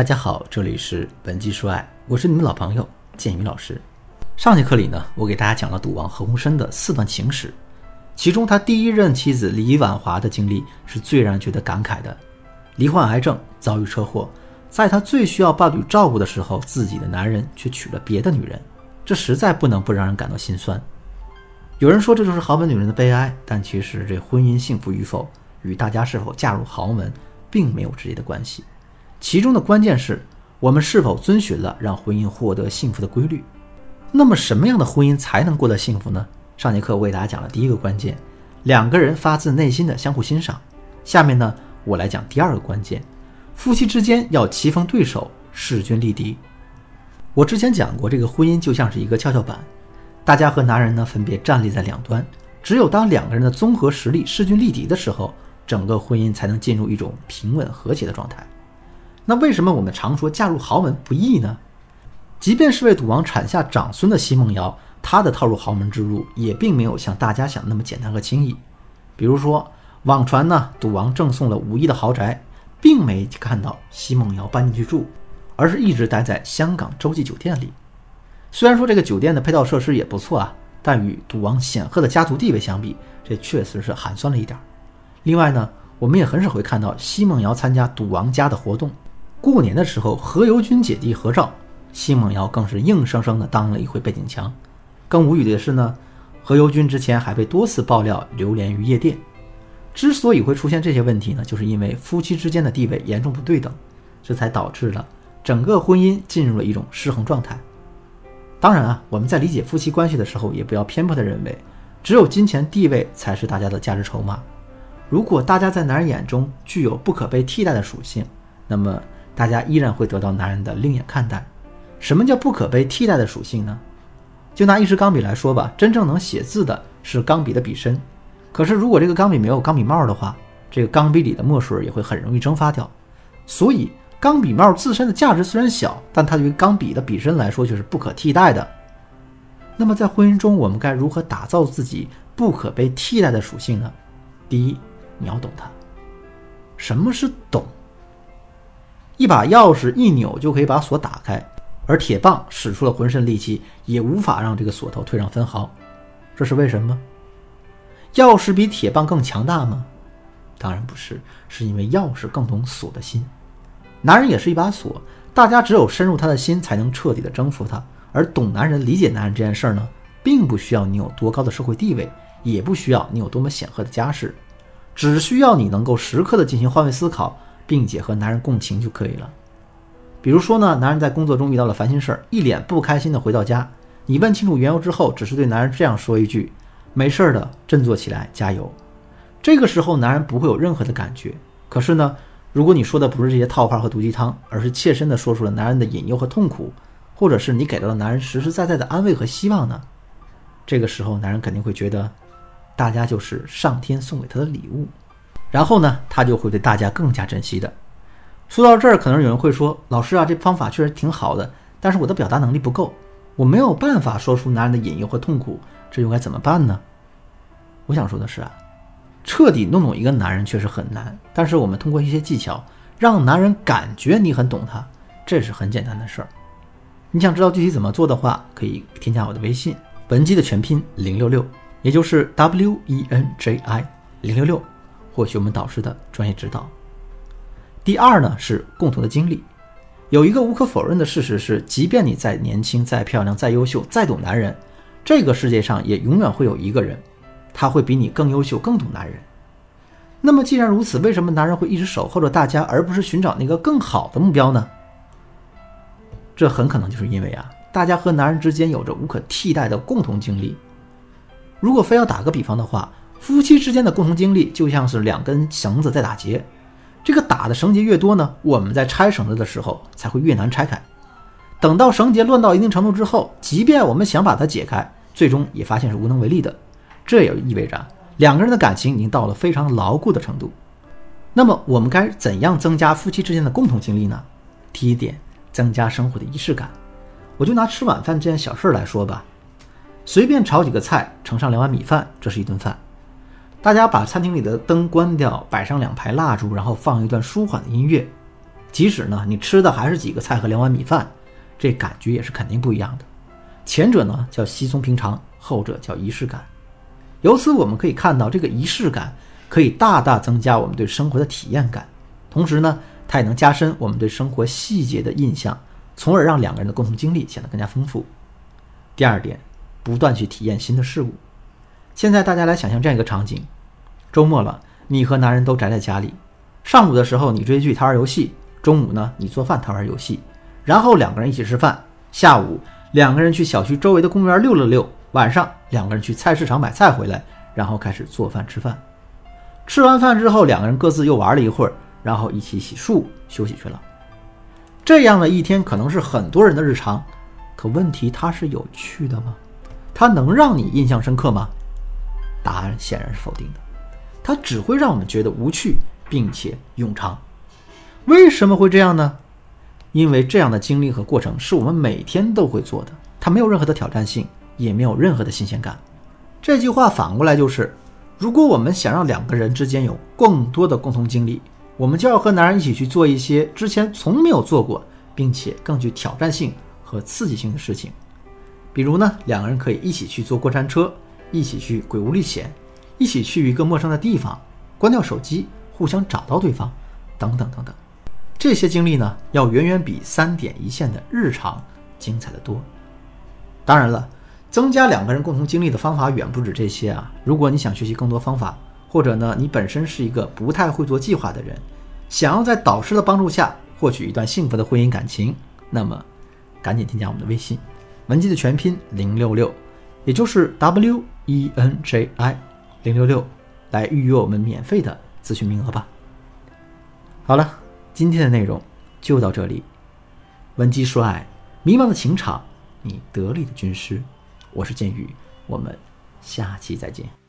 大家好，这里是本期说爱，我是你们老朋友建宇老师。上节课里呢，我给大家讲了赌王何鸿燊的四段情史，其中他第一任妻子李婉华的经历是最让人觉得感慨的。罹患癌症，遭遇车祸，在他最需要伴侣照顾的时候，自己的男人却娶了别的女人，这实在不能不让人感到心酸。有人说这就是豪门女人的悲哀，但其实这婚姻幸福与否与大家是否嫁入豪门并没有直接的关系，其中的关键是我们是否遵循了让婚姻获得幸福的规律。那么什么样的婚姻才能过得幸福呢？上节课我给大家讲了第一个关键，两个人发自内心的相互欣赏。下面呢，我来讲第二个关键，夫妻之间要棋逢对手，势均力敌。我之前讲过，这个婚姻就像是一个跷跷板，大家和男人呢分别站立在两端，只有当两个人的综合实力势均力敌的时候，整个婚姻才能进入一种平稳和谐的状态。那为什么我们常说嫁入豪门不易呢？即便是为赌王产下长孙的奚梦瑶，她的套入豪门之路也并没有像大家想那么简单和轻易。比如说，网传呢，赌王赠送了五亿的豪宅，并没看到奚梦瑶搬进去住，而是一直待在香港洲际酒店里。虽然说这个酒店的配套设施也不错啊，但与赌王显赫的家族地位相比，这确实是寒酸了一点。另外呢，我们也很少会看到奚梦瑶参加赌王家的活动。过年的时候，何猷君姐弟合照。奚梦瑶更是硬生生的当了一回背景墙。更无语的是呢，何猷君之前还被多次爆料流连于夜店。之所以会出现这些问题呢，就是因为夫妻之间的地位严重不对等，这才导致了整个婚姻进入了一种失衡状态。当然啊，我们在理解夫妻关系的时候，也不要偏颇的认为只有金钱地位才是大家的价值筹码。如果大家在男人眼中具有不可被替代的属性，那么大家依然会得到男人的另眼看待。什么叫不可被替代的属性呢？就拿一支钢笔来说吧，真正能写字的是钢笔的笔身。可是如果这个钢笔没有钢笔帽的话，这个钢笔里的墨水也会很容易蒸发掉。所以钢笔帽自身的价值虽然小，但它对于钢笔的笔身来说却是不可替代的。那么在婚姻中，我们该如何打造自己不可被替代的属性呢？第一，你要懂它。什么是懂？一把钥匙一扭就可以把锁打开。而铁棒使出了浑身力气，也无法让这个锁头退让分毫，这是为什么？钥匙比铁棒更强大吗？当然不是，是因为钥匙更懂锁的心。男人也是一把锁，大家只有深入他的心，才能彻底的征服他。而懂男人、理解男人这件事儿呢，并不需要你有多高的社会地位，也不需要你有多么显赫的家世，只需要你能够时刻的进行换位思考，并且和男人共情就可以了。比如说呢，男人在工作中遇到了烦心事儿，一脸不开心的回到家。你问清楚缘由之后，只是对男人这样说一句：“没事儿的，振作起来，加油。”这个时候，男人不会有任何的感觉。可是呢，如果你说的不是这些套话和毒鸡汤，而是切身的说出了男人的隐忧和痛苦，或者是你给到了男人实实在在的安慰和希望呢？这个时候，男人肯定会觉得，大家就是上天送给他的礼物，然后呢，他就会对大家更加珍惜的。说到这儿，可能有人会说：“老师啊，这方法确实挺好的，但是我的表达能力不够，我没有办法说出男人的隐忧和痛苦，这又该怎么办呢？”我想说的是啊，彻底弄懂一个男人确实很难，但是我们通过一些技巧，让男人感觉你很懂他，这是很简单的事儿。你想知道具体怎么做的话，可以添加我的微信，文姬的全拼零六六，也就是 W E N J I 零六六，获取我们导师的专业指导。第二呢是共同的经历，有一个无可否认的事实是，即便你再年轻、再漂亮、再优秀、再懂男人，这个世界上也永远会有一个人，他会比你更优秀、更懂男人。那么既然如此，为什么男人会一直守候着大家，而不是寻找那个更好的目标呢？这很可能就是因为啊，大家和男人之间有着无可替代的共同经历。如果非要打个比方的话，夫妻之间的共同经历就像是两根绳子在打结。这个打的绳结越多呢，我们在拆绳子的时候才会越难拆开。等到绳结乱到一定程度之后，即便我们想把它解开，最终也发现是无能为力的。这也意味着两个人的感情已经到了非常牢固的程度。那么我们该怎样增加夫妻之间的共同经历呢？第一点，增加生活的仪式感。我就拿吃晚饭这件小事来说吧，随便炒几个菜，盛上两碗米饭，这是一顿饭。大家把餐厅里的灯关掉，摆上两排蜡烛，然后放一段舒缓的音乐，即使呢你吃的还是几个菜和两碗米饭，这感觉也是肯定不一样的。前者呢叫稀松平常，后者叫仪式感。由此我们可以看到，这个仪式感可以大大增加我们对生活的体验感，同时呢，它也能加深我们对生活细节的印象，从而让两个人的共同经历显得更加丰富。第二点，不断去体验新的事物。现在大家来想象这样一个场景：周末了，你和男人都宅在家里，上午的时候你追剧，他玩游戏；中午呢，你做饭，他玩游戏，然后两个人一起吃饭；下午两个人去小区周围的公园溜了溜。晚上两个人去菜市场买菜回来，然后开始做饭吃饭。吃完饭之后，两个人各自又玩了一会儿，然后一起洗漱休息去了。这样的一天可能是很多人的日常，可问题它是有趣的吗？它能让你印象深刻吗？答案显然是否定的。它只会让我们觉得无趣，并且冗长。为什么会这样呢？因为这样的经历和过程是我们每天都会做的，它没有任何的挑战性。也没有任何的新鲜感。这句话反过来就是：如果我们想让两个人之间有更多的共同经历，我们就要和男人一起去做一些之前从没有做过，并且更具挑战性和刺激性的事情。比如呢，两个人可以一起去坐过山车，一起去鬼屋历险，一起去一个陌生的地方，关掉手机，互相找到对方，等等等等。这些经历呢，要远远比三点一线的日常精彩的多。当然了。增加两个人共同经历的方法远不止这些啊！如果你想学习更多方法，或者呢，你本身是一个不太会做计划的人，想要在导师的帮助下获取一段幸福的婚姻感情，那么赶紧添加我们的微信，文姬的全拼零六六，也就是 W E N J I 零六六，来预约我们免费的咨询名额吧。好了，今天的内容就到这里。文姬说爱，迷茫的情场，你得力的军师。我是剑宇，我们下期再见。